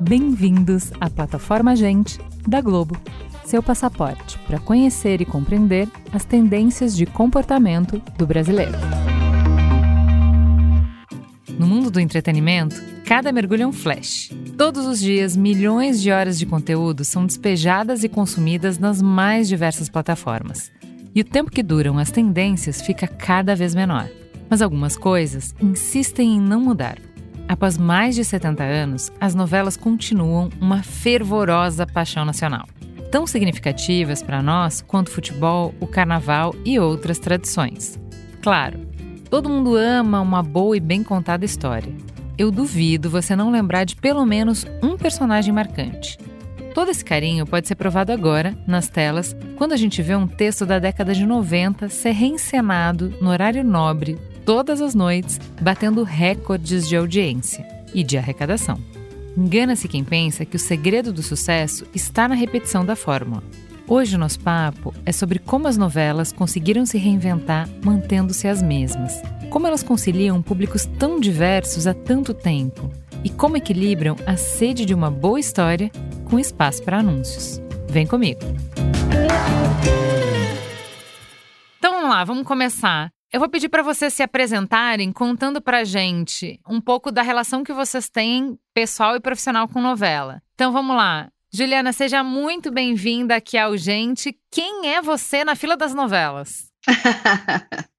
Bem-vindos à plataforma Gente da Globo, seu passaporte para conhecer e compreender as tendências de comportamento do brasileiro. No mundo do entretenimento, cada mergulho é um flash. Todos os dias, milhões de horas de conteúdo são despejadas e consumidas nas mais diversas plataformas. E o tempo que duram as tendências fica cada vez menor. Mas algumas coisas insistem em não mudar. Após mais de 70 anos, as novelas continuam uma fervorosa paixão nacional. Tão significativas para nós quanto o futebol, o carnaval e outras tradições. Claro, Todo mundo ama uma boa e bem contada história. Eu duvido você não lembrar de pelo menos um personagem marcante. Todo esse carinho pode ser provado agora, nas telas, quando a gente vê um texto da década de 90 ser reencenado no horário nobre, todas as noites, batendo recordes de audiência e de arrecadação. Engana-se quem pensa que o segredo do sucesso está na repetição da fórmula. Hoje o nosso papo é sobre como as novelas conseguiram se reinventar mantendo-se as mesmas. Como elas conciliam públicos tão diversos há tanto tempo e como equilibram a sede de uma boa história com espaço para anúncios. Vem comigo. Então vamos lá, vamos começar. Eu vou pedir para vocês se apresentarem contando para gente um pouco da relação que vocês têm pessoal e profissional com novela. Então vamos lá. Juliana, seja muito bem-vinda aqui ao Gente. Quem é você na fila das novelas?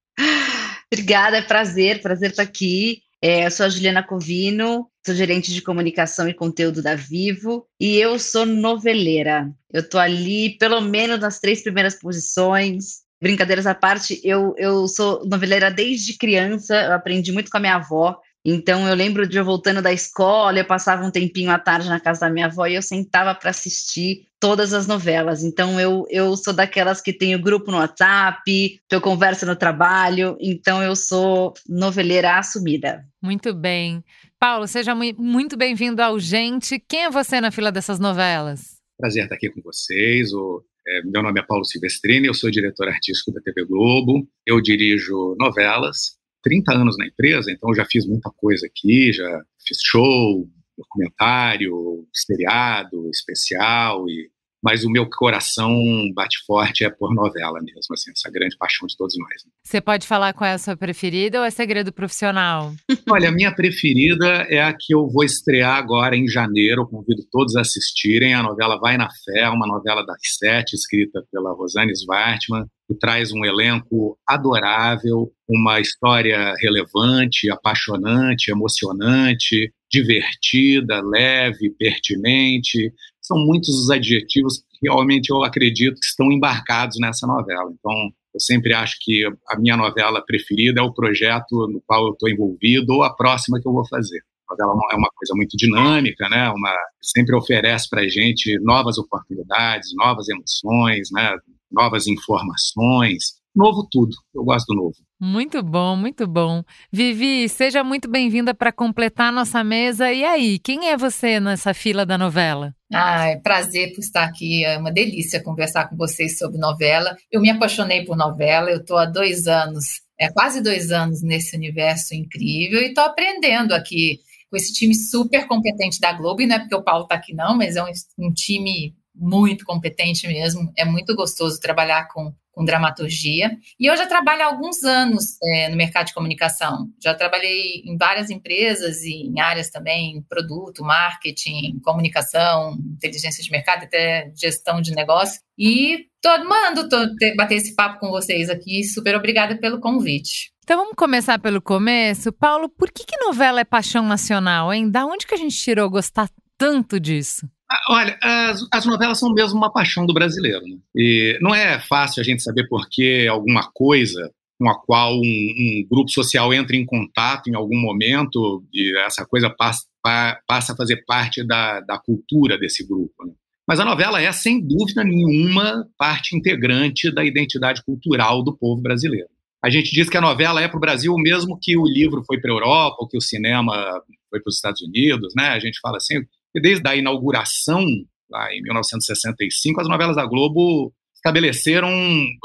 Obrigada, é prazer, prazer estar aqui. É, eu sou a Juliana Covino, sou gerente de comunicação e conteúdo da Vivo e eu sou noveleira. Eu tô ali pelo menos nas três primeiras posições. Brincadeiras à parte, eu, eu sou noveleira desde criança, eu aprendi muito com a minha avó. Então eu lembro de eu voltando da escola, eu passava um tempinho à tarde na casa da minha avó e eu sentava para assistir todas as novelas. Então eu, eu sou daquelas que tem o grupo no WhatsApp, que eu converso no trabalho, então eu sou noveleira assumida. Muito bem. Paulo, seja muito bem-vindo ao Gente. Quem é você na fila dessas novelas? Prazer estar aqui com vocês. O, é, meu nome é Paulo Silvestrini, eu sou diretor artístico da TV Globo. Eu dirijo novelas, 30 anos na empresa, então já fiz muita coisa aqui, já fiz show, documentário, seriado, especial e mas o meu coração bate forte é por novela mesmo, assim, essa grande paixão de todos nós. Né? Você pode falar qual é a sua preferida ou é segredo profissional? Olha, a minha preferida é a que eu vou estrear agora em janeiro, convido todos a assistirem, a novela Vai na Fé, uma novela das sete, escrita pela Rosane Svartman, que traz um elenco adorável, uma história relevante, apaixonante, emocionante, divertida, leve, pertinente, são muitos os adjetivos que realmente eu acredito que estão embarcados nessa novela. Então, eu sempre acho que a minha novela preferida é o projeto no qual eu estou envolvido ou a próxima que eu vou fazer. A novela é uma coisa muito dinâmica, né? Uma, sempre oferece para a gente novas oportunidades, novas emoções, né? novas informações. Novo tudo. Eu gosto do novo. Muito bom, muito bom. Vivi, seja muito bem-vinda para completar a nossa mesa. E aí, quem é você nessa fila da novela? Ah, é prazer por estar aqui. É uma delícia conversar com vocês sobre novela. Eu me apaixonei por novela. Eu estou há dois anos, é quase dois anos nesse universo incrível e estou aprendendo aqui com esse time super competente da Globo. E não é porque o Paulo está aqui, não, mas é um, um time muito competente mesmo. É muito gostoso trabalhar com com dramaturgia. E eu já trabalho há alguns anos é, no mercado de comunicação. Já trabalhei em várias empresas e em áreas também, produto, marketing, comunicação, inteligência de mercado, até gestão de negócio. E estou amando bater esse papo com vocês aqui. Super obrigada pelo convite. Então vamos começar pelo começo. Paulo, por que, que novela é paixão nacional, hein? Da onde que a gente tirou gostar tanto disso? Ah, olha, as, as, novelas são mesmo uma paixão do brasileiro. Né? E não é fácil a gente saber por que alguma coisa com a qual um, um, grupo social entra em contato em algum momento e essa coisa passa, passa a fazer parte da, da cultura desse grupo. Né? Mas a novela é, sem dúvida nenhuma, parte integrante da identidade cultural do povo brasileiro. A gente diz que a novela é para o Brasil o mesmo que o livro foi para a Europa, ou que o cinema foi para os Estados Unidos, né? A gente fala assim, e desde a inauguração, lá em 1965, as novelas da Globo estabeleceram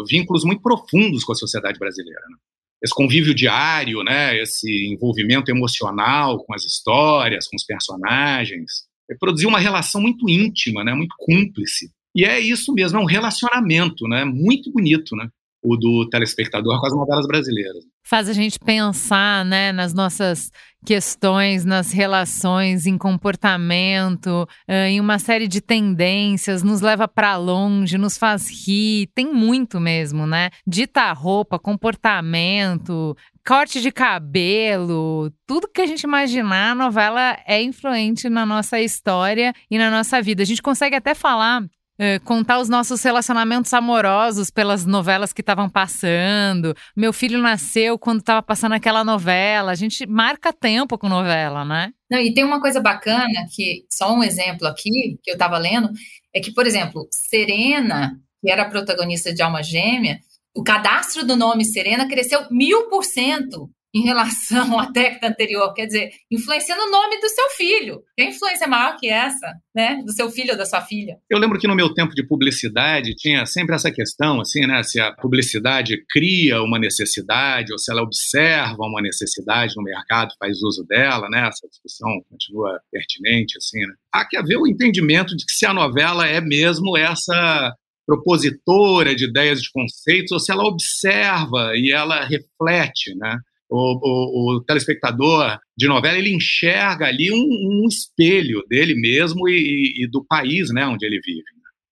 vínculos muito profundos com a sociedade brasileira. Né? Esse convívio diário, né, esse envolvimento emocional com as histórias, com os personagens, produziu uma relação muito íntima, né, muito cúmplice. E é isso mesmo, é um relacionamento né, muito bonito, né? O do telespectador com as novelas brasileiras. Faz a gente pensar né, nas nossas questões, nas relações, em comportamento, em uma série de tendências, nos leva para longe, nos faz rir, tem muito mesmo, né? Dita roupa, comportamento, corte de cabelo, tudo que a gente imaginar, a novela é influente na nossa história e na nossa vida. A gente consegue até falar é, contar os nossos relacionamentos amorosos pelas novelas que estavam passando. Meu filho nasceu quando estava passando aquela novela. A gente marca tempo com novela, né? Não, e tem uma coisa bacana que, só um exemplo aqui, que eu estava lendo, é que, por exemplo, Serena, que era protagonista de Alma Gêmea, o cadastro do nome Serena cresceu mil por cento em relação à década anterior, quer dizer, influenciando o nome do seu filho. Tem influência maior que essa, né, do seu filho ou da sua filha? Eu lembro que no meu tempo de publicidade tinha sempre essa questão, assim, né, se a publicidade cria uma necessidade ou se ela observa uma necessidade no mercado, faz uso dela, né, essa discussão continua pertinente, assim, né. Há que haver o entendimento de que se a novela é mesmo essa propositora de ideias, de conceitos, ou se ela observa e ela reflete, né? O, o, o, telespectador de novela ele enxerga ali um, um espelho dele mesmo e, e, do país né, onde ele vive.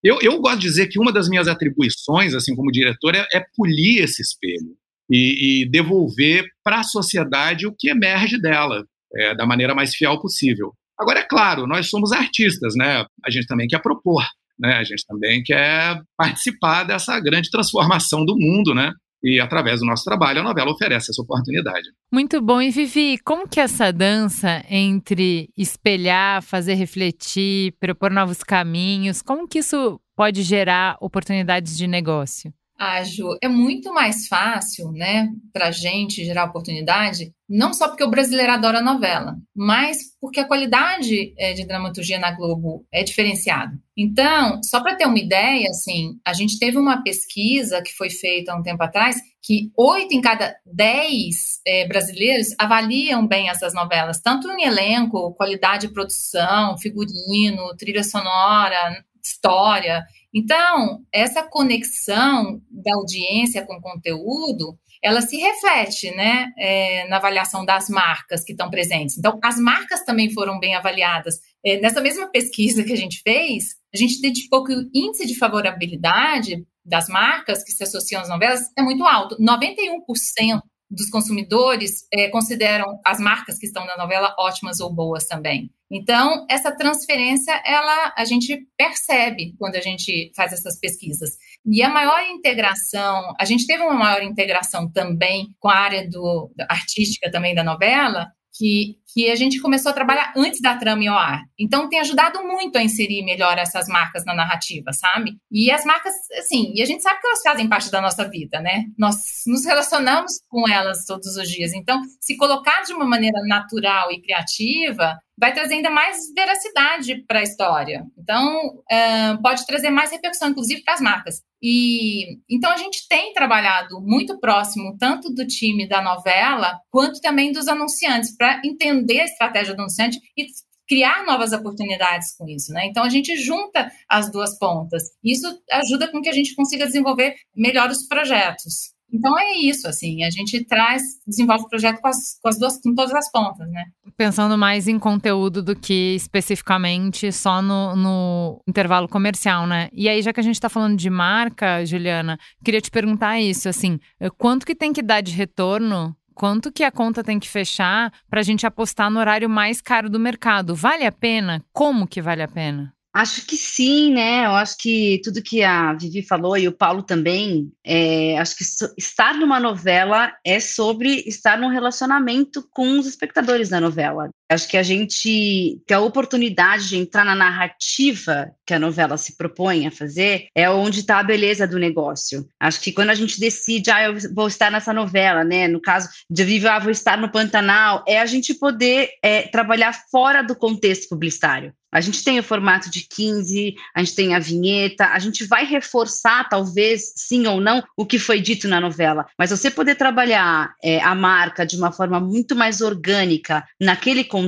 Eu, eu gosto de dizer que uma das minhas atribuições, assim como diretor, é, é polir esse espelho e, e devolver para a sociedade o que emerge dela, é, da maneira mais fiel possível. Agora, é claro, nós somos artistas, né? A gente também quer propor, né? A gente também quer participar dessa grande transformação do mundo, né? E através do nosso trabalho, a novela oferece essa oportunidade. Muito bom. E Vivi, como que essa dança entre espelhar, fazer refletir, propor novos caminhos, como que isso pode gerar oportunidades de negócio? Ah, Ju, é muito mais fácil, né, para gente gerar oportunidade, não só porque o brasileiro adora novela, mas porque a qualidade é, de dramaturgia na Globo é diferenciada. Então, só para ter uma ideia, assim, a gente teve uma pesquisa que foi feita há um tempo atrás que oito em cada dez é, brasileiros avaliam bem essas novelas, tanto em elenco, qualidade de produção, figurino, trilha sonora, história. Então, essa conexão da audiência com o conteúdo, ela se reflete né, é, na avaliação das marcas que estão presentes. Então, as marcas também foram bem avaliadas. É, nessa mesma pesquisa que a gente fez, a gente identificou que o índice de favorabilidade das marcas que se associam às novelas é muito alto. 91% dos consumidores é, consideram as marcas que estão na novela ótimas ou boas também. Então, essa transferência, ela a gente percebe quando a gente faz essas pesquisas. E a maior integração, a gente teve uma maior integração também com a área do, artística também da novela, que, que a gente começou a trabalhar antes da trama ir ao ar. Então, tem ajudado muito a inserir melhor essas marcas na narrativa, sabe? E as marcas, assim, e a gente sabe que elas fazem parte da nossa vida, né? Nós nos relacionamos com elas todos os dias. Então, se colocar de uma maneira natural e criativa, vai trazer ainda mais veracidade para a história. Então, é, pode trazer mais repercussão, inclusive, para as marcas. E então a gente tem trabalhado muito próximo tanto do time da novela quanto também dos anunciantes para entender a estratégia do anunciante e criar novas oportunidades com isso, né? Então a gente junta as duas pontas. Isso ajuda com que a gente consiga desenvolver melhor os projetos. Então é isso, assim, a gente traz, desenvolve o projeto com, as, com as duas, com todas as pontas, né? Pensando mais em conteúdo do que especificamente só no, no intervalo comercial, né? E aí, já que a gente está falando de marca, Juliana, queria te perguntar isso, assim, quanto que tem que dar de retorno quanto que a conta tem que fechar para a gente apostar no horário mais caro do mercado. Vale a pena? Como que vale a pena? Acho que sim, né? Eu acho que tudo que a Vivi falou e o Paulo também, é, acho que estar numa novela é sobre estar num relacionamento com os espectadores da novela. Acho que a gente, que a oportunidade de entrar na narrativa que a novela se propõe a fazer é onde está a beleza do negócio. Acho que quando a gente decide, ah, eu vou estar nessa novela, né? No caso de Viva, ah, vou estar no Pantanal, é a gente poder é, trabalhar fora do contexto publicitário. A gente tem o formato de 15, a gente tem a vinheta, a gente vai reforçar, talvez, sim ou não, o que foi dito na novela. Mas você poder trabalhar é, a marca de uma forma muito mais orgânica naquele contexto,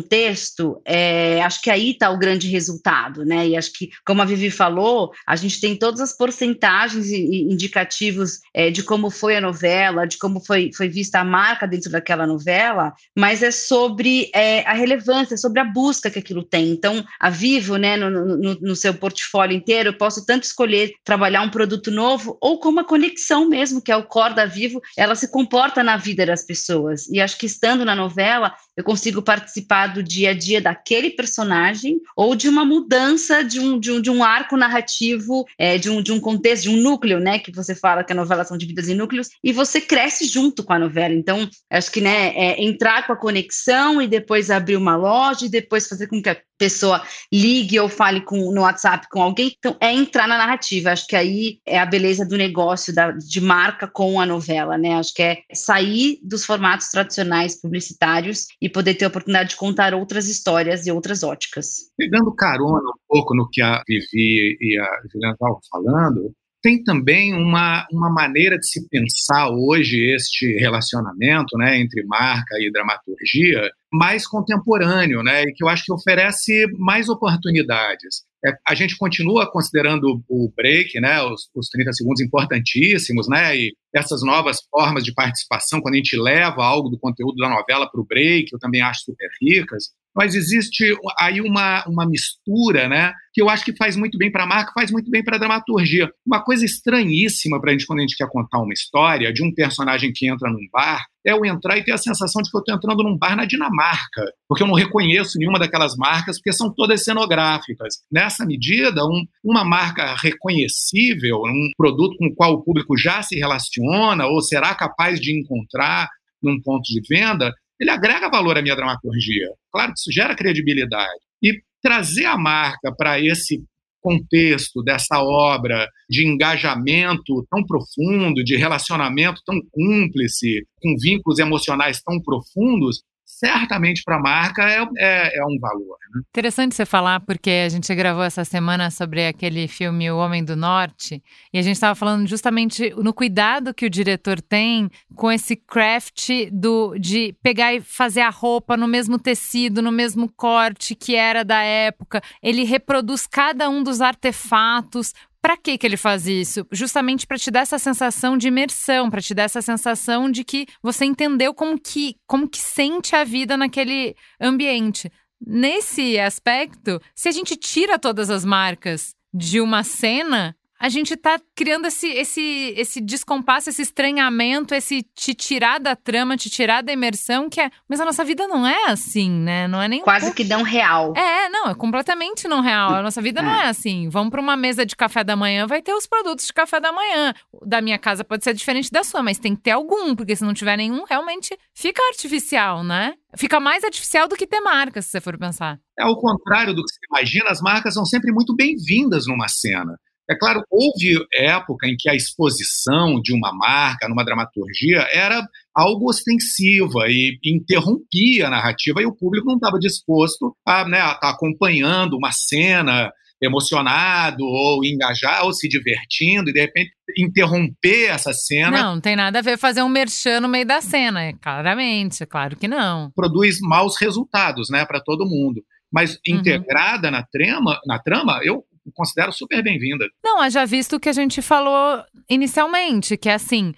é, acho que aí está o grande resultado, né? E acho que, como a Vivi falou, a gente tem todas as porcentagens e, indicativos é, de como foi a novela, de como foi, foi vista a marca dentro daquela novela, mas é sobre é, a relevância, sobre a busca que aquilo tem. Então, a Vivo, né, no, no, no, seu portfólio inteiro, eu posso tanto escolher trabalhar um produto novo ou como a conexão mesmo, que é o core da Vivo, ela se comporta na vida das pessoas. E acho que estando na novela, eu consigo participar do dia a dia daquele personagem ou de uma mudança de um, de um, de um arco narrativo, é, de, um, de um contexto, de um núcleo, né, que você fala que a novela são divididas em núcleos, e você cresce junto com a novela. Então, acho que, né, é entrar com a conexão e depois abrir uma loja e depois fazer com que a pessoa ligue ou fale com, no WhatsApp com alguém. Então, é entrar na narrativa. Acho que aí é a beleza do negócio da, de marca com a novela, né? Acho que é sair dos formatos tradicionais publicitários e poder ter a oportunidade de contar outras histórias e outras óticas. Pegando carona um pouco no que a Vivi e a Juliana estavam falando, tem também uma, uma maneira de se pensar hoje este relacionamento né, entre marca e dramaturgia mais contemporâneo, né, e que eu acho que oferece mais oportunidades. É, a gente continua considerando o break, né, os, os 30 segundos importantíssimos, né, e essas novas formas de participação, quando a gente leva algo do conteúdo da novela para o break, eu também acho super ricas mas existe aí uma, uma mistura, né? Que eu acho que faz muito bem para a marca, faz muito bem para a dramaturgia. Uma coisa estranhíssima para a gente quando a gente quer contar uma história de um personagem que entra num bar é eu entrar e ter a sensação de que eu estou entrando num bar na Dinamarca, porque eu não reconheço nenhuma daquelas marcas, porque são todas cenográficas. Nessa medida, um, uma marca reconhecível, um produto com o qual o público já se relaciona ou será capaz de encontrar num ponto de venda, ele agrega valor à minha dramaturgia. Claro que isso gera credibilidade. E trazer a marca para esse contexto dessa obra de engajamento tão profundo, de relacionamento tão cúmplice, com vínculos emocionais tão profundos, certamente para a marca é, é, é, um valor. Né? Interessante você falar, porque a gente gravou essa semana sobre aquele filme O Homem do Norte, e a gente estava falando justamente no cuidado que o diretor tem com esse craft do, de pegar e fazer a roupa no mesmo tecido, no mesmo corte que era da época. Ele reproduz cada um dos artefatos para que que ele faz isso? Justamente para te dar essa sensação de imersão, para te dar essa sensação de que você entendeu como que como que sente a vida naquele ambiente. Nesse aspecto, se a gente tira todas as marcas de uma cena, a gente está criando esse, esse, esse descompasso, esse estranhamento, esse te tirar da trama, te tirar da imersão, que é. Mas a nossa vida não é assim, né? Não é nem. Quase um que não real. É, não, é completamente não real. A nossa vida é. não é assim. Vamos para uma mesa de café da manhã, vai ter os produtos de café da manhã. Da minha casa pode ser diferente da sua, mas tem que ter algum, porque se não tiver nenhum, realmente fica artificial, né? Fica mais artificial do que ter marcas, se você for pensar. É ao contrário do que você imagina, as marcas são sempre muito bem-vindas numa cena. É claro, houve época em que a exposição de uma marca numa dramaturgia era algo ostensiva e interrompia a narrativa e o público não estava disposto a né, estar tá acompanhando uma cena emocionado ou engajar ou se divertindo e de repente interromper essa cena. Não, não tem nada a ver fazer um merchan no meio da cena, é claramente, é claro que não. Produz maus resultados, né, para todo mundo. Mas uhum. integrada na trama, na trama, eu considero super bem-vinda. Não, já visto o que a gente falou inicialmente, que é assim,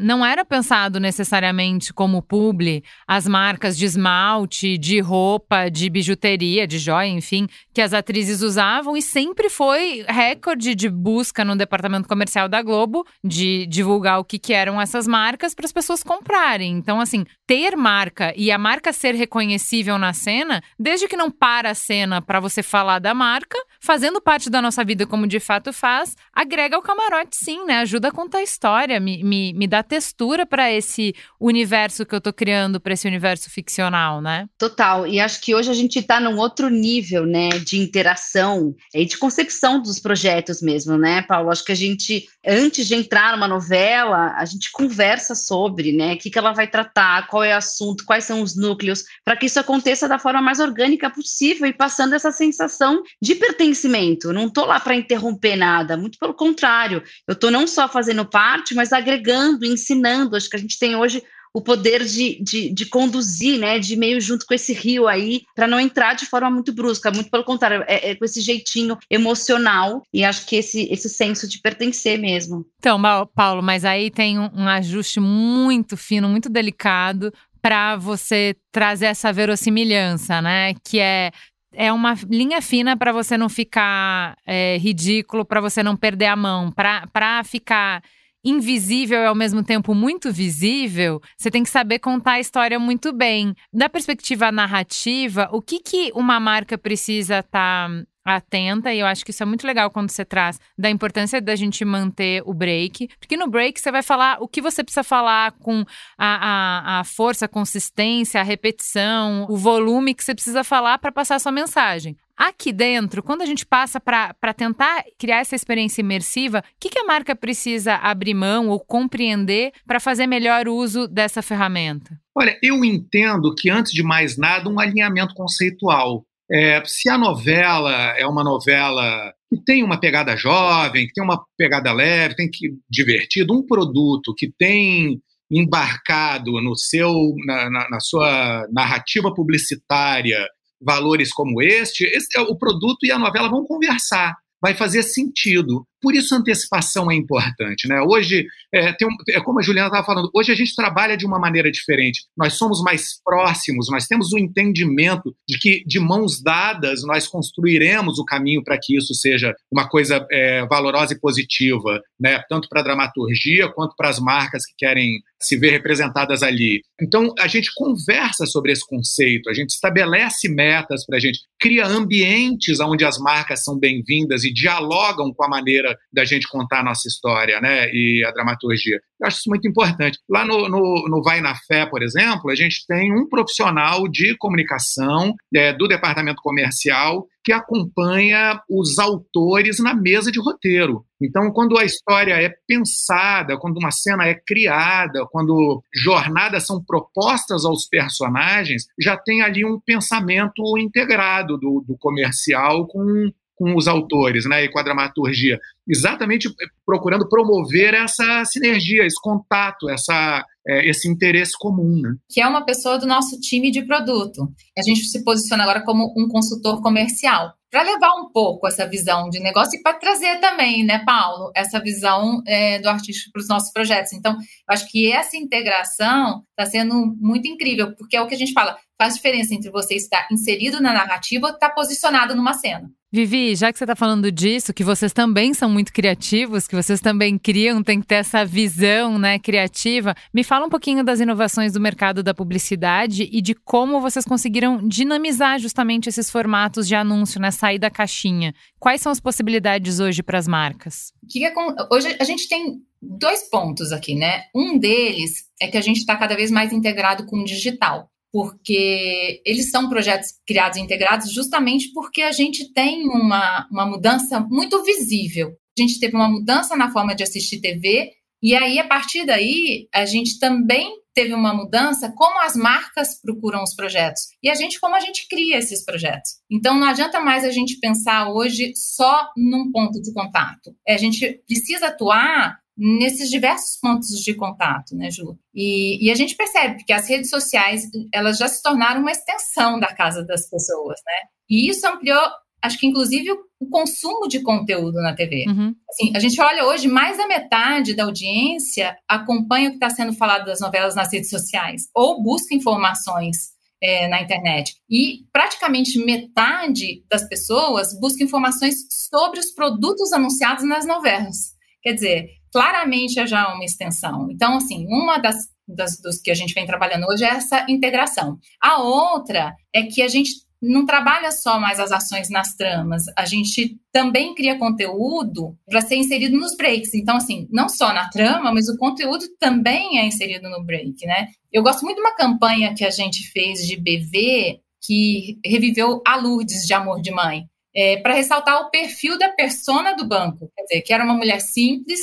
não era pensado necessariamente como publi as marcas de esmalte, de roupa, de bijuteria, de joia, enfim, que as atrizes usavam e sempre foi recorde de busca no departamento comercial da Globo de divulgar o que, que eram essas marcas para as pessoas comprarem. Então, assim, ter marca e a marca ser reconhecível na cena, desde que não para a cena para você falar da marca, fazendo parte da nossa vida como de fato faz, agrega o camarote sim, né? Ajuda a contar a história, me, me me dá textura para esse universo que eu tô criando, para esse universo ficcional, né? Total. E acho que hoje a gente está num outro nível, né, de interação e de concepção dos projetos mesmo, né, Paulo? Acho que a gente, antes de entrar numa novela, a gente conversa sobre, né, o que, que ela vai tratar, qual é o assunto, quais são os núcleos, para que isso aconteça da forma mais orgânica possível e passando essa sensação de pertencimento. Não tô lá para interromper nada, muito pelo contrário. Eu tô não só fazendo parte, mas agregando, ensinando. Acho que a gente tem hoje o poder de, de, de, conduzir, né, de meio junto com esse rio aí, para não entrar de forma muito brusca, muito pelo contrário, é, é, com esse jeitinho emocional e acho que esse, esse senso de pertencer mesmo. Então, Paulo, mas aí tem um, um ajuste muito fino, muito delicado para você trazer essa verossimilhança, né, que é é uma linha fina para você não ficar é, ridículo, para você não perder a mão, para ficar invisível e ao mesmo tempo muito visível, você tem que saber contar a história muito bem. Da perspectiva narrativa, o que, que uma marca precisa estar tá atenta, e eu acho que isso é muito legal quando você traz da importância da gente manter o break, porque no break você vai falar o que você precisa falar com a, a, a força, a consistência, a repetição, o volume que você precisa falar para passar a sua mensagem. Aqui dentro, quando a gente passa para tentar criar essa experiência imersiva, o que, que a marca precisa abrir mão ou compreender para fazer melhor uso dessa ferramenta? Olha, eu entendo que, antes de mais nada, um alinhamento conceitual. É, se a novela é uma novela que tem uma pegada jovem, que tem uma pegada leve, tem que divertido, um produto que tem embarcado no seu na, na, na sua narrativa publicitária valores como este, este, é o produto e a novela vão conversar, vai fazer sentido. Por isso a antecipação é importante. Né? Hoje, é, um, é como a Juliana estava falando, hoje a gente trabalha de uma maneira diferente. Nós somos mais próximos, nós temos o entendimento de que, de mãos dadas, nós construiremos o caminho para que isso seja uma coisa é, valorosa e positiva, né? tanto para a dramaturgia quanto para as marcas que querem se ver representadas ali. Então, a gente conversa sobre esse conceito, a gente estabelece metas para a gente, cria ambientes onde as marcas são bem-vindas e dialogam com a maneira maneira da gente contar a nossa história, né? E a dramaturgia. Eu acho isso muito importante. Lá no, no, no Vai na Fé, por exemplo, a gente tem um profissional de comunicação é, do departamento comercial que acompanha os autores na mesa de roteiro. Então, quando a história é pensada, quando uma cena é criada, quando jornadas são propostas aos personagens, já tem ali um pensamento integrado do, do comercial com com os autores né, e com a dramaturgia, exatamente procurando promover essa sinergia, esse contato, essa, é, esse interesse comum. Né? Que é uma pessoa do nosso time de produto. A gente se posiciona agora como um consultor comercial. Para levar um pouco essa visão de negócio e para trazer também, né, Paulo, essa visão é, do artista para os nossos projetos. Então, eu acho que essa integração está sendo muito incrível, porque é o que a gente fala, faz diferença entre você estar inserido na narrativa ou estar posicionado numa cena. Vivi, já que você está falando disso, que vocês também são muito criativos, que vocês também criam, tem que ter essa visão né, criativa, me fala um pouquinho das inovações do mercado da publicidade e de como vocês conseguiram dinamizar justamente esses formatos de anúncio, né, sair da caixinha. Quais são as possibilidades hoje para as marcas? Que é. Hoje a gente tem dois pontos aqui, né? Um deles é que a gente está cada vez mais integrado com o digital porque eles são projetos criados e integrados justamente porque a gente tem uma, uma mudança muito visível. A gente teve uma mudança na forma de assistir TV, e aí, a partir daí, a gente também teve uma mudança como as marcas procuram os projetos e a gente como a gente cria esses projetos. Então não adianta mais a gente pensar hoje só num ponto de contato. A gente precisa atuar nesses diversos pontos de contato, né, Ju? E, e, a gente percebe que as redes sociais, elas já se tornaram uma extensão da casa das pessoas, né? E isso ampliou, acho que inclusive o consumo de conteúdo na TV. Uhum. Assim, a gente olha hoje, mais da metade da audiência acompanha o que está sendo falado das novelas nas redes sociais, ou busca informações é, na internet. E praticamente metade das pessoas busca informações sobre os produtos anunciados nas novelas. Quer dizer, claramente é já uma extensão. Então, assim, uma das, das dos que a gente vem trabalhando hoje é essa integração. A outra é que a gente não trabalha só mais as ações nas tramas, a gente também cria conteúdo para ser inserido nos breaks. Então, assim, não só na trama, mas o conteúdo também é inserido no break, né? Eu gosto muito de uma campanha que a gente fez de BV que reviveu a Lourdes de Amor de Mãe, é, para ressaltar o perfil da persona do banco, quer dizer, que era uma mulher simples,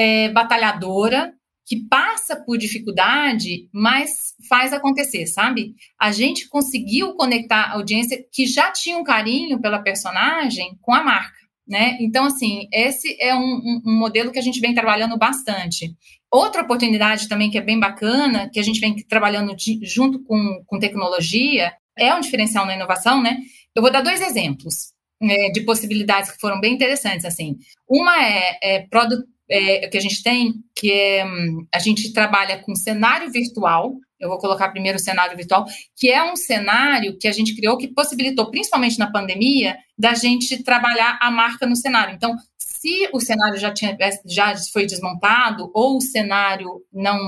é, batalhadora, que passa por dificuldade, mas faz acontecer, sabe? A gente conseguiu conectar a audiência que já tinha um carinho pela personagem com a marca, né? Então, assim, esse é um, um, modelo que a gente vem trabalhando bastante. Outra oportunidade também que é bem bacana, que a gente vem trabalhando de, junto com, com tecnologia, é um diferencial na inovação, né? Eu vou dar dois exemplos é, de possibilidades que foram bem interessantes, assim. Uma é, é é, que a gente tem, que é, a gente trabalha com cenário virtual. Eu vou colocar primeiro o cenário virtual, que é um cenário que a gente criou que possibilitou, principalmente na pandemia, da gente trabalhar a marca no cenário. Então, se o cenário já, tinha, já foi desmontado ou o cenário não,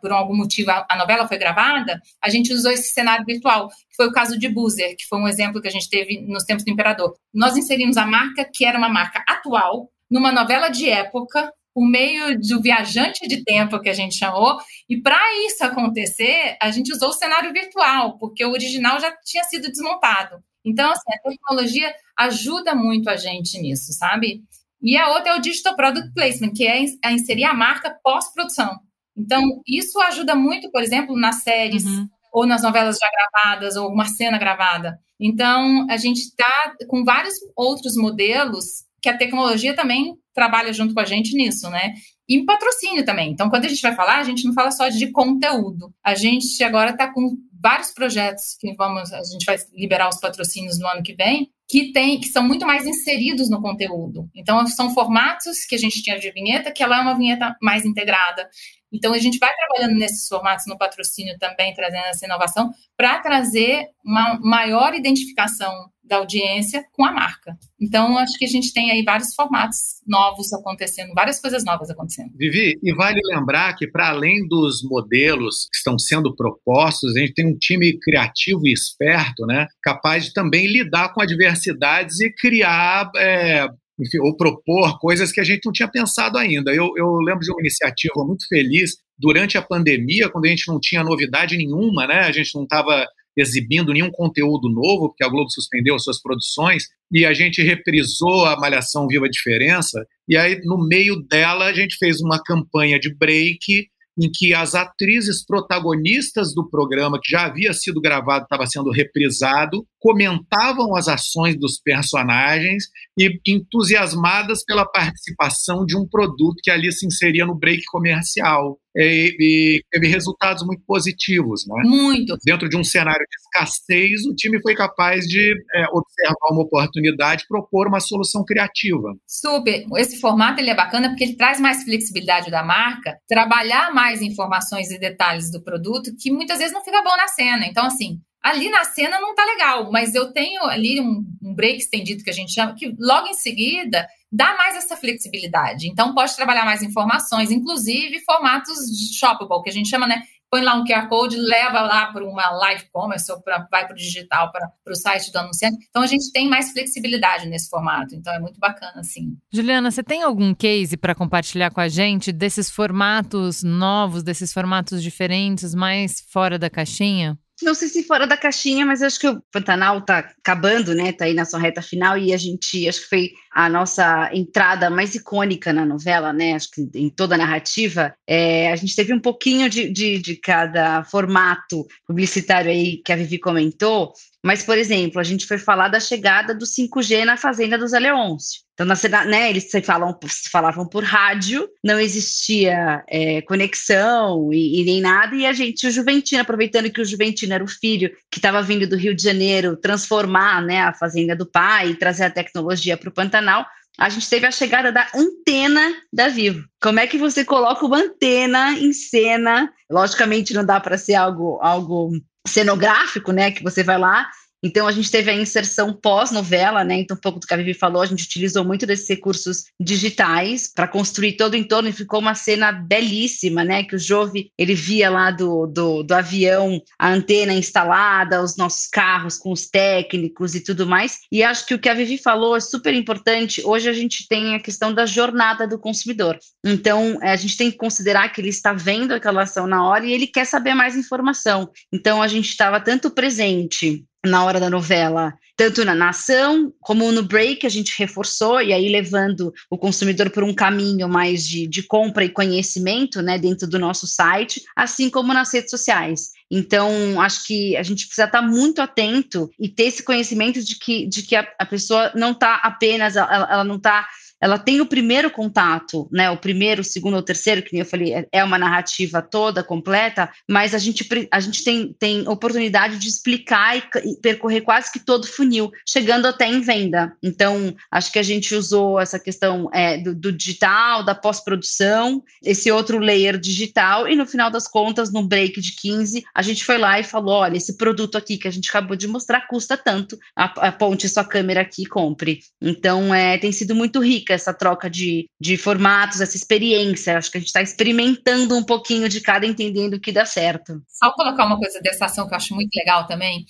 por algum motivo, a, a novela foi gravada, a gente usou esse cenário virtual, que foi o caso de Boozer, que foi um exemplo que a gente teve nos tempos do Imperador. Nós inserimos a marca, que era uma marca atual, numa novela de época, por meio do viajante de tempo que a gente chamou, e para isso acontecer, a gente usou o cenário virtual, porque o original já tinha sido desmontado. Então, assim, a tecnologia ajuda muito a gente nisso, sabe? E a outra é o Digital Product Placement, que é a inserir a marca pós-produção. Então, isso ajuda muito, por exemplo, nas séries, uhum. ou nas novelas já gravadas, ou uma cena gravada. Então, a gente está com vários outros modelos que a tecnologia também trabalha junto com a gente nisso, né? E patrocínio também. Então, quando a gente vai falar, a gente não fala só de conteúdo. A gente agora está com vários projetos que vamos, a gente vai liberar os patrocínios no ano que vem, que tem, que são muito mais inseridos no conteúdo. Então, são formatos que a gente tinha de vinheta, que ela é uma vinheta mais integrada. Então, a gente vai trabalhando nesses formatos no patrocínio também, trazendo essa inovação, para trazer uma maior identificação da audiência com a marca. Então, acho que a gente tem aí vários formatos novos acontecendo, várias coisas novas acontecendo. Vivi, e vale lembrar que, para além dos modelos que estão sendo propostos, a gente tem um time criativo e esperto, né, capaz de também lidar com adversidades e criar é, enfim, ou propor coisas que a gente não tinha pensado ainda. Eu, eu lembro de uma iniciativa muito feliz durante a pandemia, quando a gente não tinha novidade nenhuma, né? A gente não estava exibindo nenhum conteúdo novo, porque a Globo suspendeu suas produções, e a gente reprisou a Malhação Viva a Diferença, e aí no meio dela a gente fez uma campanha de break em que as atrizes protagonistas do programa, que já havia sido gravado, estava sendo reprisado, comentavam as ações dos personagens e entusiasmadas pela participação de um produto que ali se inseria no break comercial. E, e teve resultados muito positivos. Né? Muito. Dentro de um cenário de escassez, o time foi capaz de é, observar uma oportunidade, propor uma solução criativa. Super. Esse formato ele é bacana porque ele traz mais flexibilidade da marca, trabalhar mais informações e detalhes do produto que muitas vezes não fica bom na cena. Então, assim, ali na cena não tá legal, mas eu tenho ali um, um, break estendido que a gente chama, que logo em seguida dá mais essa flexibilidade. Então, pode trabalhar mais informações, inclusive formatos shoppable, que a gente chama, né? Põe lá um QR Code, leva lá para uma live commerce ou pra, vai para o digital, para o site do anunciante. Então, a gente tem mais flexibilidade nesse formato. Então, é muito bacana, assim. Juliana, você tem algum case para compartilhar com a gente desses formatos novos, desses formatos diferentes, mais fora da caixinha? Não sei se fora da caixinha, mas acho que o Pantanal está acabando, né? Tá aí na sua reta final e a gente, acho que foi a nossa entrada mais icônica na novela, né? Acho que em toda a narrativa, é, a gente teve um pouquinho de, de, de cada formato publicitário aí que a Vivi comentou, mas, por exemplo, a gente foi falar da chegada do 5G na fazenda dos Aleôncio. Então, na, né, eles se falam, falavam por rádio, não existia é, conexão e, e, nem nada, e a gente, o Juventino, aproveitando que o Juventino era o filho que estava vindo do Rio de Janeiro transformar né, a fazenda do pai e trazer a tecnologia para o Pantanal, a gente teve a chegada da antena da Vivo. Como é que você coloca uma antena em cena? Logicamente não dá para ser algo, algo cenográfico, né? Que você vai lá Então a gente teve a inserção pós-novela, né? Então, um pouco do que a Vivi falou, a gente utilizou muito desses recursos digitais para construir todo o entorno e ficou uma cena belíssima, né? Que o Jove ele via lá do, do, do avião a antena instalada, os nossos carros com os técnicos e tudo mais. E acho que o que a Vivi falou é super importante. Hoje a gente tem a questão da jornada do consumidor. Então, a gente tem que considerar que ele está vendo aquela ação na hora e ele quer saber mais informação. Então, a gente estava tanto presente na hora da novela, tanto na ação como no break, a gente reforçou, e aí levando o consumidor por um caminho mais de, de compra e conhecimento, né, dentro do nosso site, assim como nas redes sociais. Então, acho que a gente precisa estar muito atento e ter esse conhecimento de que, de que a, a pessoa não está apenas, ela, ela não está ela tem o primeiro contato, né? O primeiro, o segundo ou terceiro, que nem eu falei, é, é uma narrativa toda, completa, mas a gente, a gente tem, tem oportunidade de explicar e, e percorrer quase que todo o funil, chegando até em venda. Então, acho que a gente usou essa questão é, do, do digital, da pós-produção, esse outro layer digital, e no final das contas, no break de 15, a gente foi lá e falou: olha, esse produto aqui que a gente acabou de mostrar custa tanto, aponte sua câmera aqui e compre. Então, é, tem sido muito rica essa troca de, de formatos, essa experiência. Acho que a gente está experimentando um pouquinho de cada, entendendo o que dá certo. Só colocar uma coisa dessa ação que eu acho muito legal também,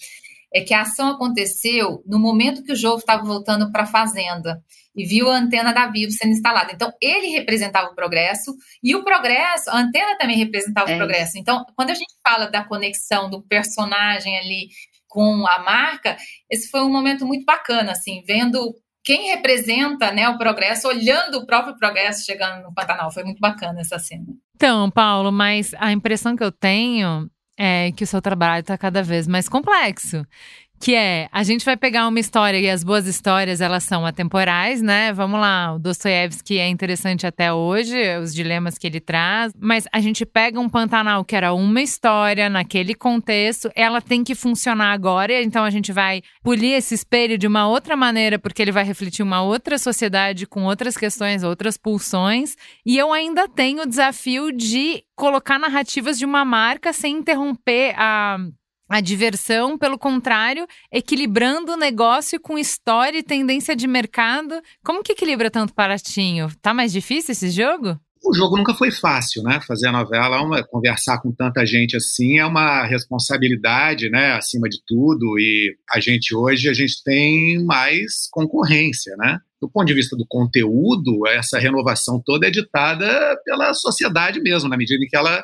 é que a ação aconteceu no momento que o jogo estava voltando para a fazenda e viu a antena da Vivo sendo instalada. Então, ele representava o progresso e o progresso, a antena também representava é. o progresso. Então, quando a gente fala da conexão do personagem ali com a marca, esse foi um momento muito bacana, assim, vendo quem representa né, o progresso, olhando o próprio progresso chegando no Pantanal. Foi muito bacana essa cena. Então, Paulo, mas a impressão que eu tenho é que o seu trabalho está cada vez mais complexo que é a gente vai pegar uma história e as boas histórias elas são atemporais, né? Vamos lá, o Dostoiévski é interessante até hoje, os dilemas que ele traz, mas a gente pega um Pantanal que era uma história naquele contexto, ela tem que funcionar agora, então a gente vai polir esse espelho de uma outra maneira porque ele vai refletir uma outra sociedade com outras questões, outras pulsões, e eu ainda tenho o desafio de colocar narrativas de uma marca sem interromper a a diversão, pelo contrário, equilibrando o negócio com história e tendência de mercado. Como que equilibra tanto baratinho? Tá mais difícil esse jogo? O jogo nunca foi fácil, né? Fazer a novela, uma, conversar com tanta gente assim é uma responsabilidade, né? Acima de tudo. E a gente hoje a gente tem mais concorrência, né? Do ponto de vista do conteúdo, essa renovação toda é ditada pela sociedade mesmo, na medida em que ela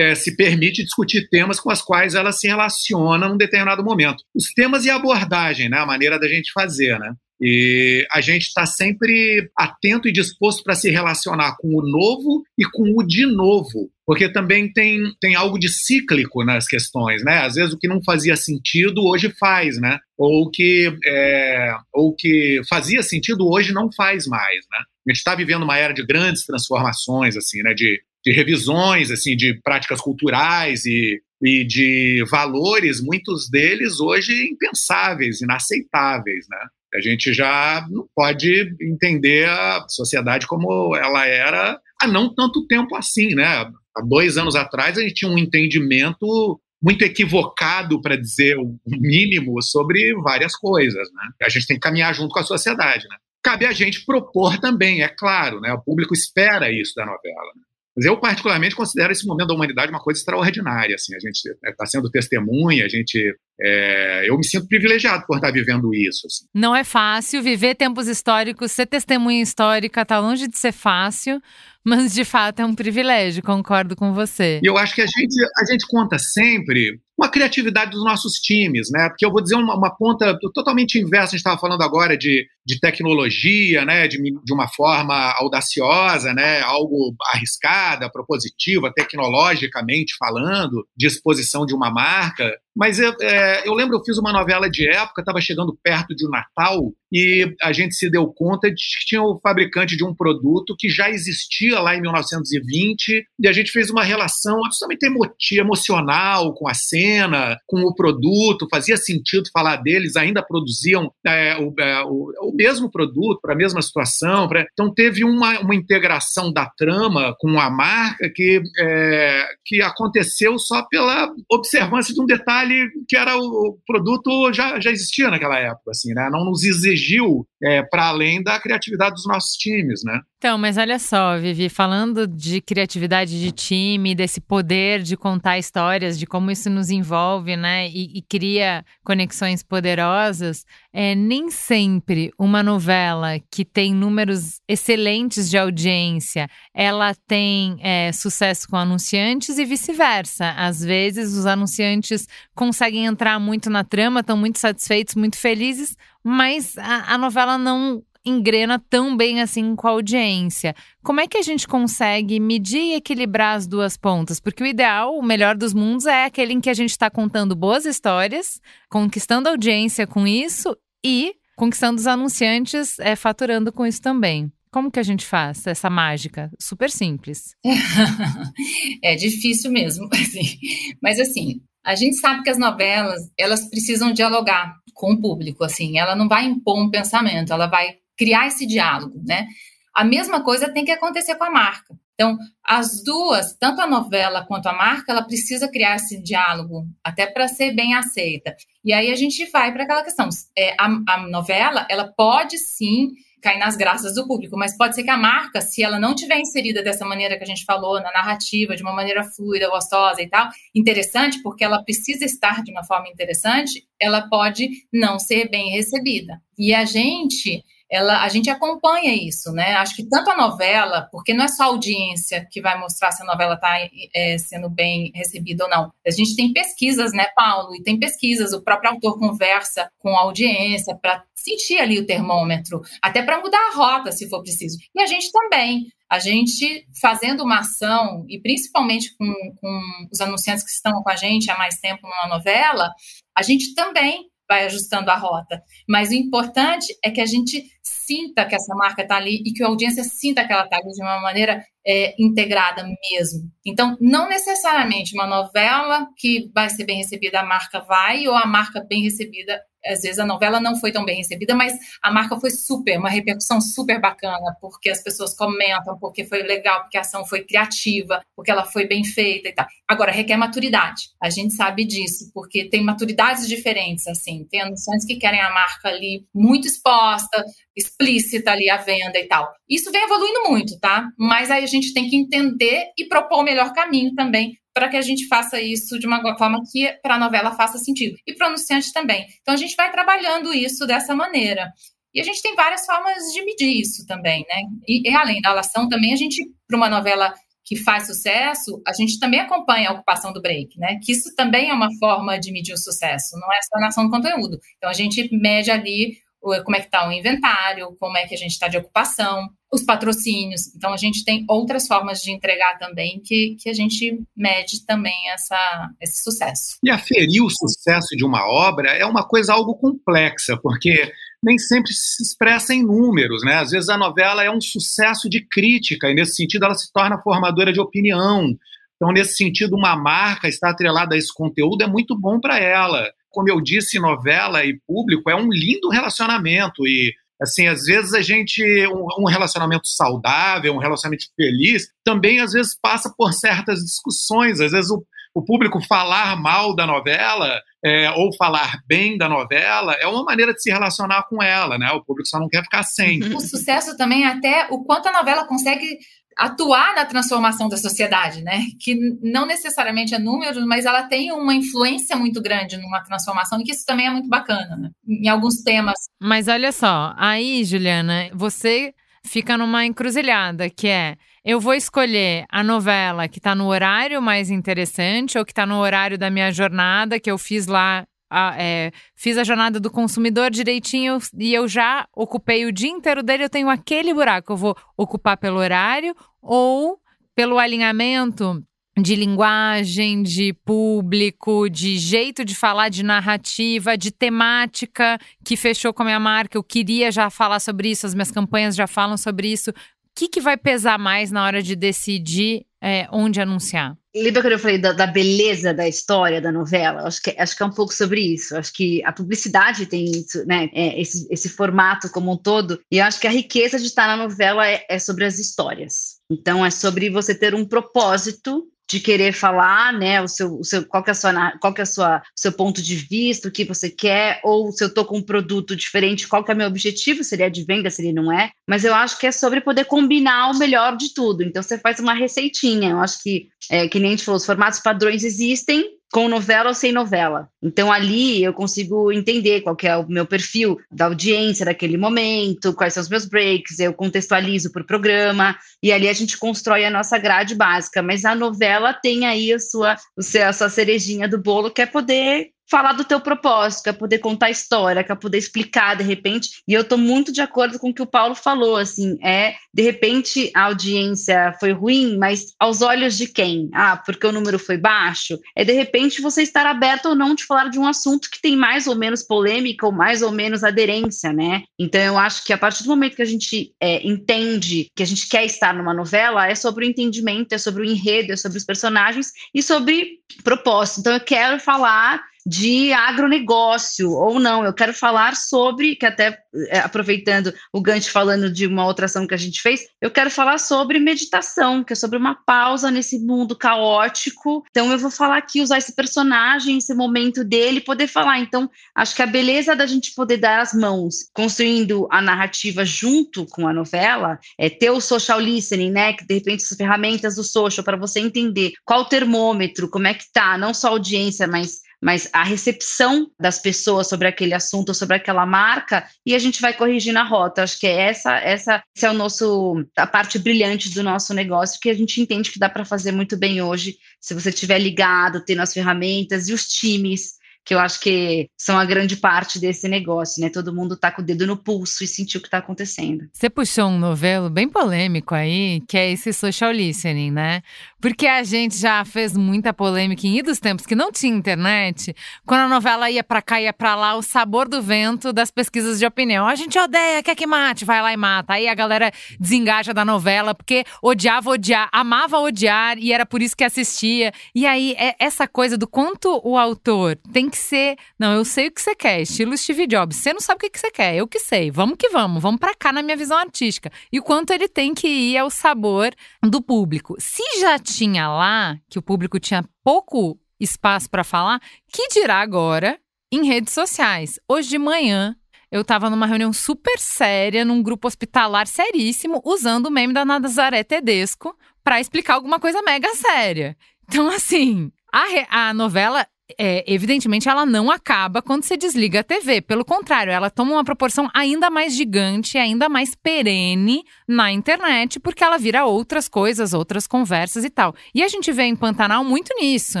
se permite discutir temas com os quais ela se relaciona num determinado momento. Os temas e a abordagem, né? a maneira da gente fazer. Né? E a gente está sempre atento e disposto para se relacionar com o novo e com o de novo, porque também tem, tem algo de cíclico nas questões, né? Às vezes o que não fazia sentido hoje faz, né? Ou que é, ou que fazia sentido hoje não faz mais, né? A gente está vivendo uma era de grandes transformações, assim, né? De de revisões assim de práticas culturais e, e de valores, muitos deles hoje impensáveis, inaceitáveis, né? A gente já não pode entender a sociedade como ela era há não tanto tempo assim, né? Há dois anos atrás a gente tinha um entendimento muito equivocado, para dizer o mínimo, sobre várias coisas, né? A gente tem que caminhar junto com a sociedade, né? Cabe a gente propor também, é claro, né? O público espera isso da novela. Né? Mas eu, particularmente, considero esse momento da humanidade uma coisa extraordinária. Assim, a gente está sendo testemunha, a gente. É, eu me sinto privilegiado por estar vivendo isso. Assim. Não é fácil viver tempos históricos, ser testemunha histórica está longe de ser fácil, mas de fato é um privilégio, concordo com você. E eu acho que a gente, a gente conta sempre com a criatividade dos nossos times, né? Porque eu vou dizer uma, uma ponta totalmente inversa, a gente estava falando agora de, de tecnologia, né? De, de uma forma audaciosa, né? Algo arriscada, propositiva, tecnologicamente falando, de exposição de uma marca. Mas eu, é, eu lembro, eu fiz uma novela de época, estava chegando perto de um Natal e a gente se deu conta de que tinha o fabricante de um produto que já existia lá em 1920 e a gente fez uma relação absolutamente emocional com a cena, com o produto, fazia sentido falar deles, ainda produziam é, o, é, o, o, mesmo produto para a mesma situação. Pra... Então teve uma, uma integração da trama com a marca que, é, que aconteceu só pela observância de um detalhe ali que era o produto já, já existia naquela época, assim, né? Não nos exigiu é, para além da criatividade dos nossos times, né? Então, mas olha só, Vivi, falando de criatividade de time, desse poder de contar histórias, de como isso nos envolve, né, e, e cria conexões poderosas, é nem sempre uma novela que tem números excelentes de audiência, ela tem é, sucesso com anunciantes e vice-versa. Às vezes, os anunciantes conseguem entrar muito na trama, estão muito satisfeitos, muito felizes, mas a, a novela não engrena tão bem assim com a audiência. Como é que a gente consegue medir e equilibrar as duas pontas? Porque o ideal, o melhor dos mundos, é aquele em que a gente está contando boas histórias, conquistando audiência com isso e conquistando os anunciantes, é, faturando com isso também. Como que a gente faz essa mágica? Super simples. é difícil mesmo, assim. mas assim, a gente sabe que as novelas elas precisam dialogar com o público, assim. Ela não vai impor um pensamento, ela vai criar esse diálogo, né? A mesma coisa tem que acontecer com a marca. Então, as duas, tanto a novela quanto a marca, ela precisa criar esse diálogo, até para ser bem aceita. E aí a gente vai para aquela questão. É, a, a, novela, ela pode sim cair nas graças do público, mas pode ser que a marca, se ela não tiver inserida dessa maneira que a gente falou, na narrativa, de uma maneira fluida, gostosa e tal, interessante, porque ela precisa estar de uma forma interessante, ela pode não ser bem recebida. E a gente ela, a gente acompanha isso, né? Acho que tanto a novela, porque não é só a audiência que vai mostrar se a novela está é, sendo bem recebida ou não. A gente tem pesquisas, né, Paulo? E tem pesquisas, o próprio autor conversa com a audiência para sentir ali o termômetro, até para mudar a rota, se for preciso. E a gente também. A gente fazendo uma ação, e principalmente com, com os anunciantes que estão com a gente há mais tempo numa novela, a gente também vai ajustando a rota. Mas o importante é que a gente sinta que essa marca está ali e que a audiência sinta que ela está ali de uma maneira é, integrada mesmo. Então, não necessariamente uma novela que vai ser bem recebida, a marca vai, ou a marca bem recebida às vezes a novela não foi tão bem recebida, mas a marca foi super, uma repercussão super bacana, porque as pessoas comentam, porque foi legal, porque a ação foi criativa, porque ela foi bem feita e tal. Agora, requer maturidade. A gente sabe disso, porque tem maturidades diferentes, assim. Tem anunciantes que querem a marca ali muito exposta, explícita ali a venda e tal. Isso vem evoluindo muito, tá? Mas aí a gente tem que entender e propor o melhor caminho também para que a gente faça isso de uma forma que para a novela faça sentido. E para o anunciante também. Então a gente vai trabalhando isso dessa maneira. E a gente tem várias formas de medir isso também, né? E, e além da alação também, a gente, para uma novela que faz sucesso, a gente também acompanha a ocupação do break, né? Que isso também é uma forma de medir o sucesso, não é só na ação do conteúdo. Então a gente mede ali como é que está o inventário, como é que a gente está de ocupação, os patrocínios. Então, a gente tem outras formas de entregar também que, que a gente mede também essa, esse sucesso. E aferir o sucesso de uma obra é uma coisa algo complexa, porque nem sempre se expressa em números, né? Às vezes a novela é um sucesso de crítica, e nesse sentido ela se torna formadora de opinião. Então, nesse sentido, uma marca estar atrelada a esse conteúdo é muito bom para ela. Como eu disse, novela e público é um lindo relacionamento e assim, às vezes a gente um, relacionamento saudável, um relacionamento feliz, também às vezes passa por certas discussões, às vezes o, o público falar mal da novela é, ou falar bem da novela é uma maneira de se relacionar com ela, né? O público só não quer ficar sem. O sucesso também é até o quanto a novela consegue atuar na transformação da sociedade, né? Que não necessariamente é números, mas ela tem uma influência muito grande numa transformação, e que isso também é muito bacana, né? Em alguns temas. Mas olha só, aí, Juliana, você fica numa encruzilhada, que é eu vou escolher a novela que está no horário mais interessante ou que está no horário da minha jornada que eu fiz lá é, fiz a jornada do consumidor direitinho e eu já ocupei o dia inteiro dele, eu tenho aquele buraco. Eu vou ocupar pelo horário ou pelo alinhamento de linguagem, de público, de jeito de falar, de narrativa, de temática que fechou com a minha marca. Eu queria já falar sobre isso, as minhas campanhas já falam sobre isso. O que, que vai pesar mais na hora de decidir é, onde anunciar? Lembra quando eu falei da, da, beleza da história da novela? Acho que, acho que é um pouco sobre isso. Acho que a publicidade tem isso, né? É, esse, esse formato como um todo. E acho que a riqueza de estar na novela é, é sobre as histórias. Então, é sobre você ter um propósito de querer falar, né, o seu, o seu qual que é a sua, qual que é a sua, seu ponto de vista, o que você quer, ou se eu tô com um produto diferente, qual que é meu objetivo, seria de venda, se ele não é, mas eu acho que é sobre poder combinar o melhor de tudo, então você faz uma receitinha, eu acho que, é, que nem a gente falou, os formatos padrões existem, com novela ou sem novela. Então ali eu consigo entender qual é o meu perfil da audiência daquele momento, quais são os meus breaks, eu contextualizo por programa e ali a gente constrói a nossa grade básica. Mas a novela tem aí a sua, a sua cerejinha do bolo que é poder falar do teu propósito, quer poder contar história, quer poder explicar de repente. E eu estou muito de acordo com o que o Paulo falou, assim, é de repente a audiência foi ruim, mas aos olhos de quem? Ah, porque o número foi baixo? É de repente você estar aberto ou não de falar de um assunto que tem mais ou menos polêmica ou mais ou menos aderência, né? Então eu acho que a partir do momento que a gente é, entende que a gente quer estar numa novela, é sobre o entendimento, é sobre o enredo, é sobre os personagens e sobre propósito. Então eu quero falar de agronegócio ou não. Eu quero falar sobre, que até é, aproveitando o Gante falando de uma outra ação que a gente fez, eu quero falar sobre meditação, que é sobre uma pausa nesse mundo caótico. Então eu vou falar aqui, usar esse personagem, esse momento dele, poder falar. Então, acho que a beleza da gente poder dar as mãos, construindo a narrativa junto com a novela, é ter o social listening, né? Que de repente as ferramentas do social para você entender qual o termômetro, como é que tá, não só a audiência, mas mas a recepção das pessoas sobre aquele assunto, sobre aquela marca, e a gente vai corrigindo a rota. Acho que é essa, essa, essa é o nosso a parte brilhante do nosso negócio que a gente entende que dá para fazer muito bem hoje, se você estiver ligado, tendo as ferramentas e os times que eu acho que são a grande parte desse negócio, né? Todo mundo tá com o dedo no pulso e sentiu o que tá acontecendo. Você puxou um novelo bem polêmico aí, que é esse social listening, né? Porque a gente já fez muita polêmica em dos tempos que não tinha internet, quando a novela ia para cá, ia para lá, o sabor do vento das pesquisas de opinião. A gente odeia, quer que mate, vai lá e mata. Aí a galera desengaja da novela, porque odiava odiar, amava odiar e era por isso que assistia. E aí, é essa coisa do quanto o autor tem que que ser. Não, eu sei o que você quer, estilo Steve Jobs. Você não sabe o que você quer, eu que sei. Vamos que vamos, vamos para cá na minha visão artística. E o quanto ele tem que ir ao sabor do público. Se já tinha lá, que o público tinha pouco espaço para falar, que dirá agora em redes sociais? Hoje de manhã, eu estava numa reunião super séria, num grupo hospitalar seríssimo, usando o meme da Nazaré Tedesco para explicar alguma coisa mega séria. Então, assim, a, a novela é, evidentemente, ela não acaba quando você desliga a TV. Pelo contrário, ela toma uma proporção ainda mais gigante, ainda mais perene na internet, porque ela vira outras coisas, outras conversas e tal. E a gente vê em Pantanal muito nisso,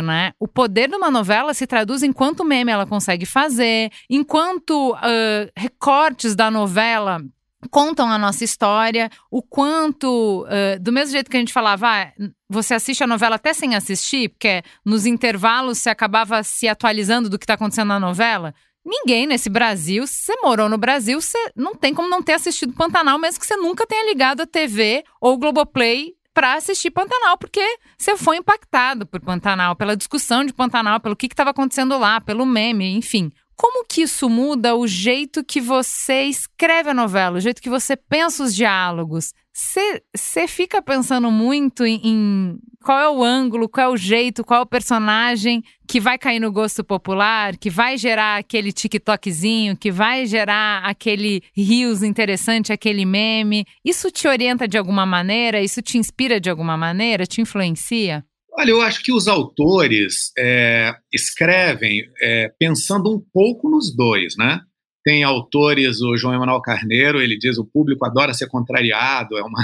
né? O poder de uma novela se traduz em quanto meme ela consegue fazer, enquanto uh, recortes da novela contam a nossa história, o quanto, uh, do mesmo jeito que a gente falava, ah, você assiste a novela até sem assistir, porque nos intervalos você acabava se atualizando do que está acontecendo na novela. Ninguém nesse Brasil, se você morou no Brasil, você não tem como não ter assistido Pantanal, mesmo que você nunca tenha ligado a TV ou Globoplay para assistir Pantanal, porque você foi impactado por Pantanal, pela discussão de Pantanal, pelo que estava acontecendo lá, pelo meme, enfim. Como que isso muda o jeito que você escreve a novela, o jeito que você pensa os diálogos? Você fica pensando muito em, em, qual é o ângulo, qual é o jeito, qual é o personagem que vai cair no gosto popular, que vai gerar aquele TikTokzinho, que vai gerar aquele rios interessante, aquele meme. Isso te orienta de alguma maneira? Isso te inspira de alguma maneira? Te influencia? Olha, eu acho que os autores é, escrevem é, pensando um pouco nos dois, né? Tem autores, o João Emanuel Carneiro, ele diz o público adora ser contrariado, é uma,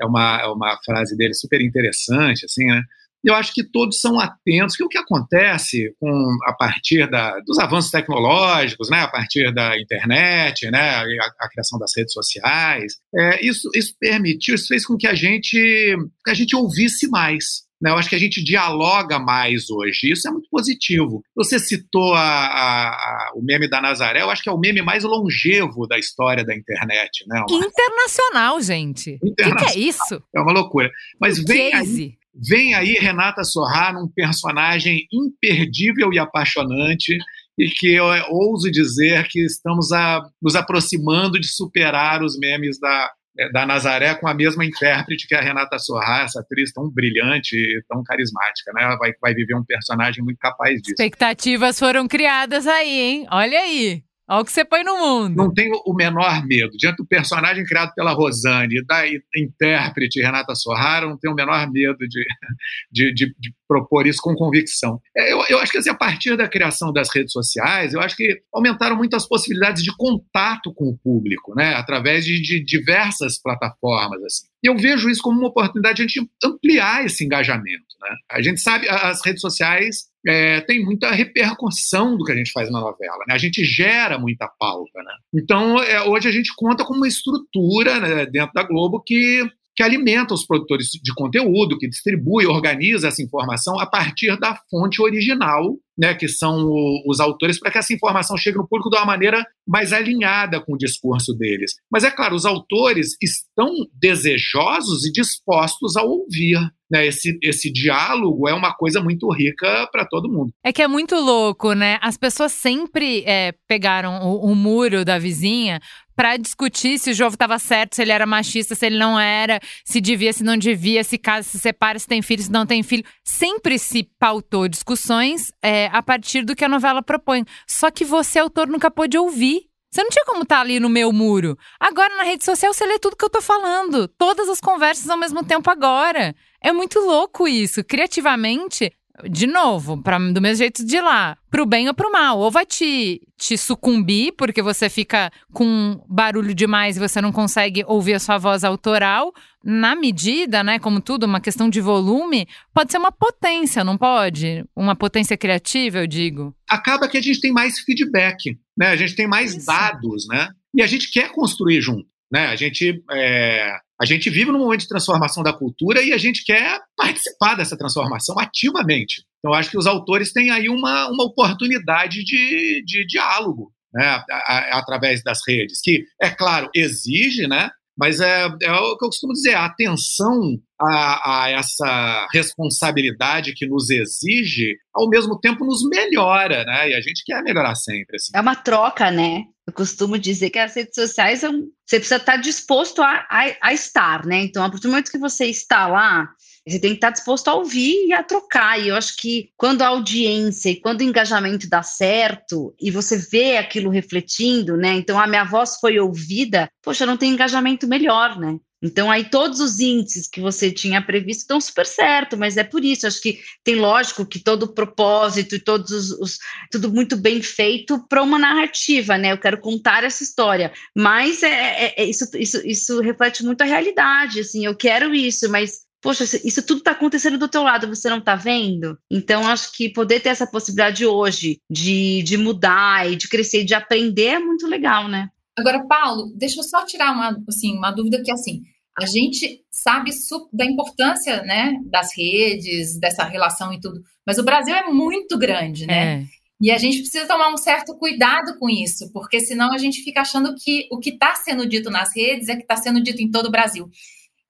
é uma, é uma frase dele super interessante, assim, né? Eu acho que todos são atentos, que o que acontece com, a partir da, dos avanços tecnológicos, né, a partir da internet, né, a, a criação das redes sociais, é, isso, isso permitiu, isso fez com que a gente, que a gente ouvisse mais, né? Eu acho que a gente dialoga mais hoje. Isso é muito positivo. Você citou a, a, a, o meme da Nazaré, eu acho que é o meme mais longevo da história da internet. Né? Uma... Internacional, gente. O que, é isso? É uma loucura. Mas vem aí, vem aí Renata Sorrá num personagem imperdível e apaixonante e que eu ouso dizer que estamos a, nos aproximando de superar os memes da, da Nazaré com a mesma intérprete que a Renata Sorra, essa atriz tão brilhante, tão carismática, né? Ela vai, vai viver um personagem muito capaz disso. Expectativas foram criadas aí, hein? Olha aí. Olha o que você põe no mundo. Não tenho o menor medo. Diante do personagem criado pela Rosane da intérprete Renata Sorrara, não tenho o menor medo de, de, de, de propor isso com convicção. É, eu, eu acho que assim, a partir da criação das redes sociais, eu acho que aumentaram muito as possibilidades de contato com o público, né? através de, de diversas plataformas. Assim. E eu vejo isso como uma oportunidade de ampliar esse engajamento. Né? A gente sabe, as redes sociais é, tem muita repercussão do que a gente faz na novela. Né? A gente gera muita pauta. Né? Então, é, hoje a gente conta com uma estrutura né, dentro da Globo que que alimenta os produtores de conteúdo, que distribui, organiza essa informação a partir da fonte original, né, que são o, os autores, para que essa informação chegue no público de uma maneira mais alinhada com o discurso deles. Mas é claro, os autores estão desejosos e dispostos a ouvir. Né, esse, esse diálogo é uma coisa muito rica para todo mundo. É que é muito louco, né? As pessoas sempre é, pegaram o, o muro da vizinha para discutir se o João estava certo, se ele era machista, se ele não era, se devia, se não devia, se casa, se separa, se tem filho, se não tem filho. Sempre se pautou discussões é, a partir do que a novela propõe. Só que você, autor, nunca pôde ouvir. Você não tinha como estar tá ali no meu muro. Agora, na rede social, você lê tudo que eu tô falando. Todas as conversas ao mesmo tempo agora. É muito louco isso. Criativamente, de novo, pra, do mesmo jeito de lá, pro bem ou pro mal. Ou vai te, te sucumbir, porque você fica com barulho demais e você não consegue ouvir a sua voz autoral. Na medida, né, como tudo, uma questão de volume, pode ser uma potência, não pode? Uma potência criativa, eu digo. Acaba que a gente tem mais feedback, né? A gente tem mais Isso. dados, né? E a gente quer construir junto. Né? A, gente, é, a gente vive num momento de transformação da cultura e a gente quer participar dessa transformação ativamente. Então, acho que os autores têm aí uma, uma oportunidade de, de diálogo né? a, a, através das redes, que, é claro, exige né? Mas é, é o que eu costumo dizer, a atenção a, a, essa responsabilidade que nos exige, ao mesmo tempo nos melhora, né? E a gente quer melhorar sempre. Assim. É uma troca, né? Eu costumo dizer que as redes sociais são, você precisa estar disposto a, a, a estar, né? Então, a partir do momento que você está lá, você tem que estar disposto a ouvir e a trocar. E eu acho que quando a audiência e quando o engajamento dá certo e você vê aquilo refletindo, né? Então a minha voz foi ouvida, poxa, não tem engajamento melhor, né? Então, aí todos os índices que você tinha previsto estão super certo, mas é por isso, acho que tem lógico que todo o propósito e todos os, os tudo muito bem feito para uma narrativa, né? Eu quero contar essa história, mas é, é, é isso, isso, isso reflete muito a realidade, assim, eu quero isso, mas poxa, isso tudo está acontecendo do teu lado, você não está vendo? Então, acho que poder ter essa possibilidade hoje de, de mudar e de crescer e de aprender é muito legal, né? Agora, Paulo, deixa eu só tirar uma, assim, uma dúvida que, assim, a gente sabe da importância, né, das redes, dessa relação e tudo, mas o Brasil é muito grande, né? É. E a gente precisa tomar um certo cuidado com isso, porque senão a gente fica achando que o que está sendo dito nas redes é que está sendo dito em todo o Brasil.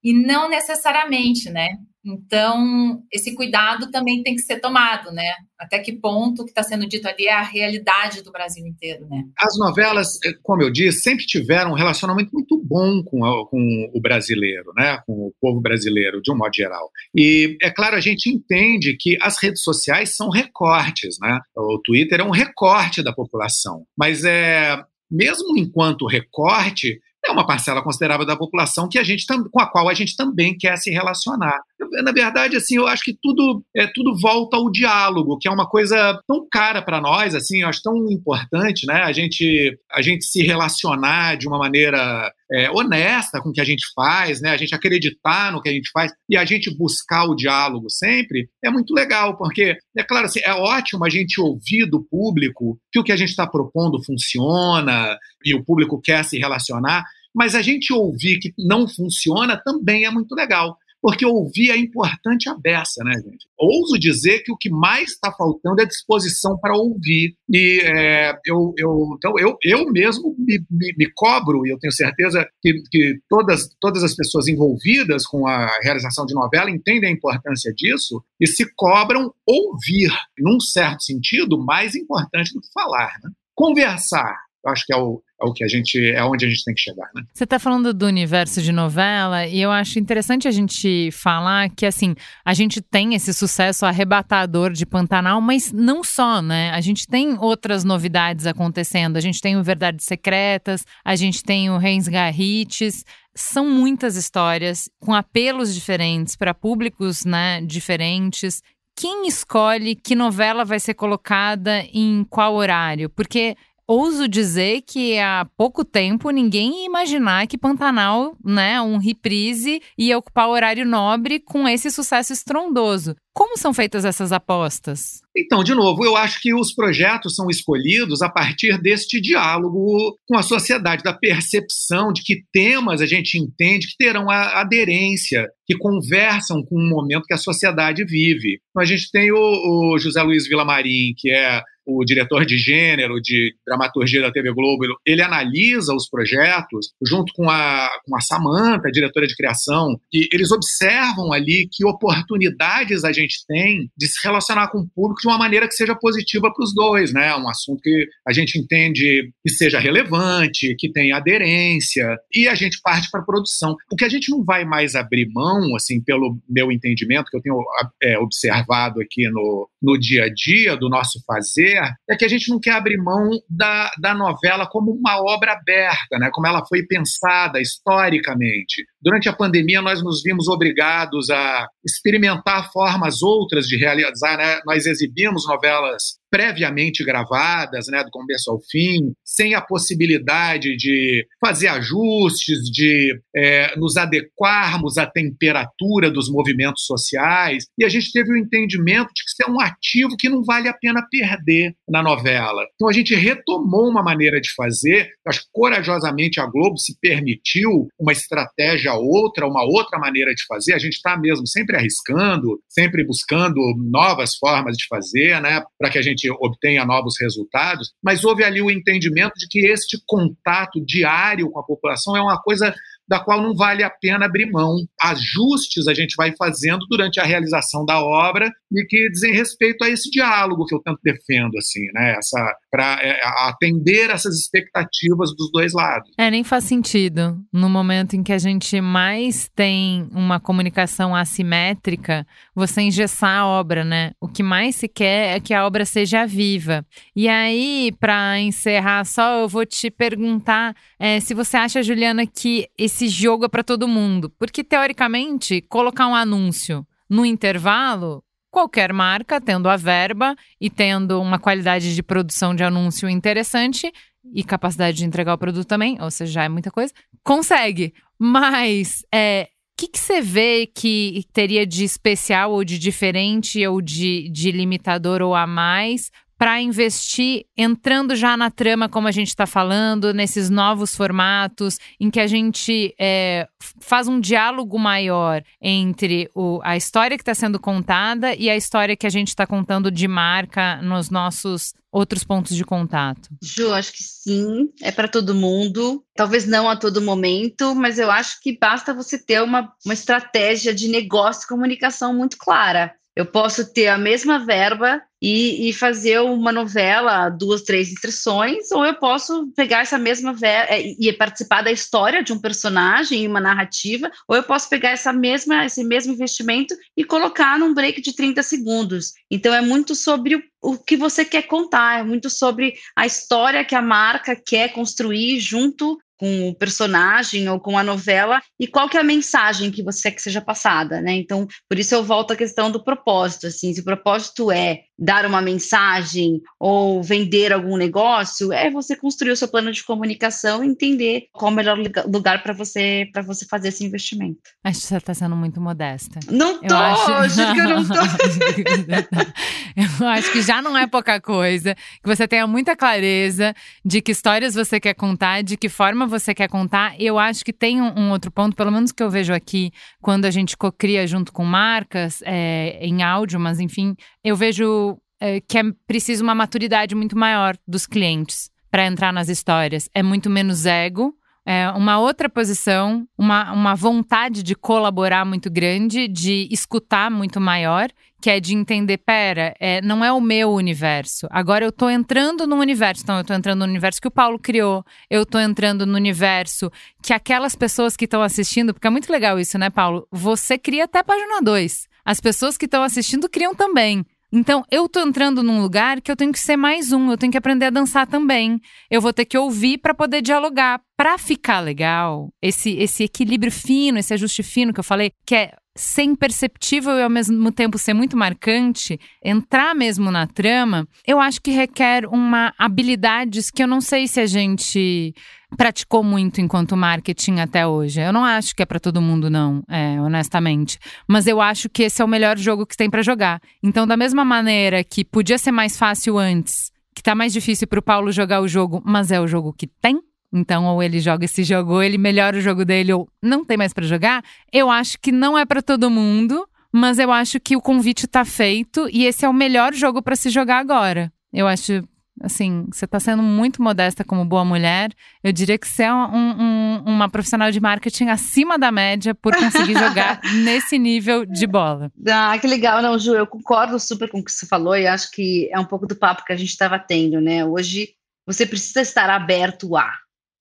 E não necessariamente, né? Então, esse cuidado também tem que ser tomado, né? Até que ponto o que está sendo dito ali é a realidade do Brasil inteiro, né? As novelas, eh, como eu disse, sempre tiveram um relacionamento muito bom com, a, com o brasileiro, né? Com o povo brasileiro, de um modo geral. E, é claro, a gente entende que as redes sociais são recortes, né? O Twitter é um recorte da população. Mas, é, mesmo enquanto recorte, é uma parcela considerável da população que a gente com a qual a gente também quer se relacionar. Na verdade, assim, eu acho que tudo é tudo volta ao diálogo, que é uma coisa tão cara para nós, assim, eu acho tão importante, né? A gente a gente se relacionar de uma maneira é, honesta com o que a gente faz, né? A gente acreditar no que a gente faz e a gente buscar o diálogo sempre é muito legal, porque é claro, assim, é ótimo a gente ouvir do público que o que a gente está propondo funciona e o público quer se relacionar, mas a gente ouvir que não funciona também é muito legal porque ouvir é importante a beça, né, gente? Ouso dizer que o que mais está faltando é disposição para ouvir. E é, eu, eu, então eu, eu mesmo me, me, me, cobro, e eu tenho certeza que, que todas, todas as pessoas envolvidas com a realização de novela entendem a importância disso e se cobram ouvir, num certo sentido, mais importante do que falar. Né? Conversar, acho que é o, é o que a gente é onde a gente tem que chegar, né? Você está falando do universo de novela e eu acho interessante a gente falar que assim a gente tem esse sucesso arrebatador de Pantanal, mas não só, né? A gente tem outras novidades acontecendo. A gente tem o Verdades Secretas, a gente tem o Reis Garrites. São muitas histórias com apelos diferentes para públicos, né, diferentes quem escolhe que novela vai ser colocada em qual horário? Porque ouso dizer que há pouco tempo ninguém ia imaginar que Pantanal, né, um reprise, ia ocupar o horário nobre com esse sucesso estrondoso. Como são feitas essas apostas? Então, de novo, eu acho que os projetos são escolhidos a partir deste diálogo com a sociedade, da percepção de que temas a gente entende que terão a aderência, que conversam com o momento que a sociedade vive. Então, a gente tem o, o José Luiz Villamarim, que é o diretor de gênero, de dramaturgia da TV Globo, ele analisa os projetos junto com a, com a Samanta, diretora de criação, e eles observam ali que oportunidades a gente tem de se relacionar com o público de uma maneira que seja positiva para os dois, né? Um assunto que a gente entende que seja relevante, que tenha aderência, e a gente parte para a produção. O que a gente não vai mais abrir mão, assim, pelo meu entendimento, que eu tenho é, observado aqui no, no dia a dia do nosso fazer, é que a gente não quer abrir mão da, da novela como uma obra aberta, né? como ela foi pensada historicamente. Durante a pandemia, nós nos vimos obrigados a experimentar formas outras de realizar. Né? Nós exibimos novelas previamente gravadas, né, do começo ao fim, sem a possibilidade de fazer ajustes, de é, nos adequarmos à temperatura dos movimentos sociais. E a gente teve o entendimento de que isso é um ativo que não vale a pena perder na novela. Então a gente retomou uma maneira de fazer, acho que corajosamente a Globo se permitiu uma estratégia outra, uma outra maneira de fazer. A gente está mesmo sempre arriscando, sempre buscando novas formas de fazer, né, para que a gente gente obtenha novos resultados, mas houve ali o entendimento de que este contato diário com a população é uma coisa da qual não vale a pena abrir mão. Ajustes a gente vai fazendo durante a realização da obra e que dizem respeito a esse diálogo que eu tanto defendo, assim, né? Essa para é, atender essas expectativas dos dois lados. É, nem faz sentido no momento em que a gente mais tem uma comunicação assimétrica, você engessar a obra, né? O que mais se quer é que a obra seja viva. E aí, para encerrar, só eu vou te perguntar é, se você acha, Juliana, que esse jogo é para todo mundo, porque teoricamente colocar um anúncio no intervalo qualquer marca, tendo a verba e tendo uma qualidade de produção de anúncio interessante e capacidade de entregar o produto também, ou seja, já é muita coisa, consegue. Mas é, o que, que você vê que teria de especial ou de diferente ou de, de limitador ou a mais para investir entrando já na trama, como a gente está falando, nesses novos formatos, em que a gente é, faz um diálogo maior entre o, a história que está sendo contada e a história que a gente está contando de marca nos nossos outros pontos de contato? Ju, acho que sim, é para todo mundo. Talvez não a todo momento, mas eu acho que basta você ter uma, uma estratégia de negócio e comunicação muito clara. Eu posso ter a mesma verba e, e, fazer uma novela, duas, três instruções, ou eu posso pegar essa mesma verba é, e participar da história de um personagem, uma narrativa, ou eu posso pegar essa mesma, esse mesmo investimento e colocar num break de 30 segundos. Então é muito sobre o, o que você quer contar, é muito sobre a história que a marca quer construir junto com o personagem ou com a novela e qual que é a mensagem que você quer que seja passada, né? Então, por isso eu volto à questão do propósito, assim, se o propósito é dar uma mensagem ou vender algum negócio, é você construir o seu plano de comunicação e entender qual é o melhor lugar para você para você fazer esse investimento. Acho que você está sendo muito modesta. Não tô, eu acho... que eu não tô. eu acho que já não é pouca coisa, que você tenha muita clareza de que histórias você quer contar, de que forma você quer contar. Eu acho que tem um, um outro ponto, pelo menos que eu vejo aqui, quando a gente cocria junto com marcas, é, em áudio, mas enfim, eu vejo é, que é preciso uma maturidade muito maior dos clientes para entrar nas histórias. É muito menos ego, é, uma outra posição, uma, uma vontade de colaborar muito grande, de escutar muito maior, que é de entender, pera, é, não é o meu universo. Agora eu tô entrando no universo. Então, eu tô entrando no universo que o Paulo criou, eu tô entrando no universo que aquelas pessoas que estão assistindo, porque é muito legal isso, né, Paulo? Você cria até a página 2. As pessoas que estão assistindo criam também. Então, eu tô entrando num lugar que eu tenho que ser mais um, eu tenho que aprender a dançar também. Eu vou ter que ouvir para poder dialogar. Para ficar legal, esse, esse equilíbrio fino, esse ajuste fino que eu falei, que é ser imperceptível e ao mesmo tempo ser muito marcante, entrar mesmo na trama, eu acho que requer uma habilidades que eu não sei se a gente praticou muito enquanto marketing até hoje. Eu não acho que é para todo mundo não, é, honestamente, mas eu acho que esse é o melhor jogo que tem para jogar. Então, da mesma maneira que podia ser mais fácil antes, que tá mais difícil para o Paulo jogar o jogo, mas é o jogo que tem, então, ou ele joga esse jogo, ou ele melhora o jogo dele, ou não tem mais para jogar. Eu acho que não é para todo mundo, mas eu acho que o convite tá feito e esse é o melhor jogo para se jogar agora. Eu acho assim, você está sendo muito modesta como boa mulher. Eu diria que você é um, um, uma profissional de marketing acima da média por conseguir jogar nesse nível de bola. Ah, que legal, não, Ju, eu concordo super com o que você falou e acho que é um pouco do papo que a gente estava tendo, né? Hoje você precisa estar aberto a,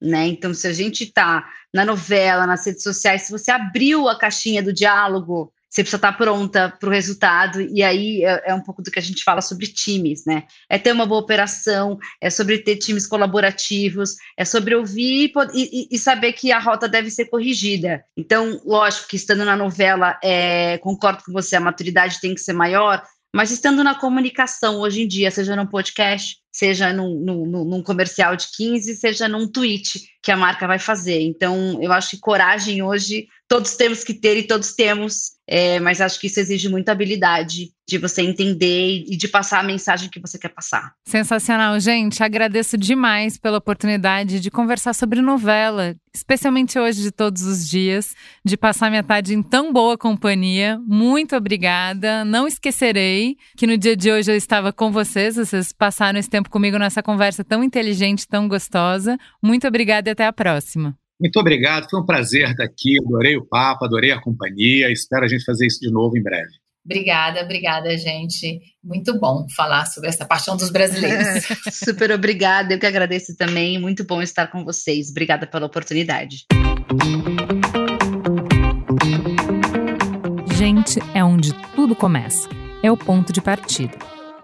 né? Então, se a gente está na novela, nas redes sociais, se você abriu a caixinha do diálogo você precisa estar pronta para o resultado, e aí é, é, um pouco do que a gente fala sobre times, né? É ter uma boa operação, é sobre ter times colaborativos, é sobre ouvir e, e saber que a rota deve ser corrigida. Então, lógico que estando na novela, é, concordo com você, a maturidade tem que ser maior, mas estando na comunicação hoje em dia, seja num podcast, seja num, num, num, comercial de 15, seja num tweet que a marca vai fazer. Então, eu acho que coragem hoje todos temos que ter e todos temos, é, mas acho que isso exige muita habilidade de você entender e de passar a mensagem que você quer passar. Sensacional, gente. Agradeço demais pela oportunidade de conversar sobre novela, especialmente hoje de todos os dias, de passar minha tarde em tão boa companhia. Muito obrigada. Não esquecerei que no dia de hoje eu estava com vocês, vocês passaram esse tempo comigo nessa conversa tão inteligente, tão gostosa. Muito obrigada e até a próxima. Muito obrigado, foi um prazer estar aqui. Adorei o papo, adorei a companhia. Espero a gente fazer isso de novo em breve. Obrigada, obrigada, gente. Muito bom falar sobre essa paixão dos brasileiros. Super obrigada, eu que agradeço também. Muito bom estar com vocês. Obrigada pela oportunidade. Gente é onde tudo começa. É o ponto de partida.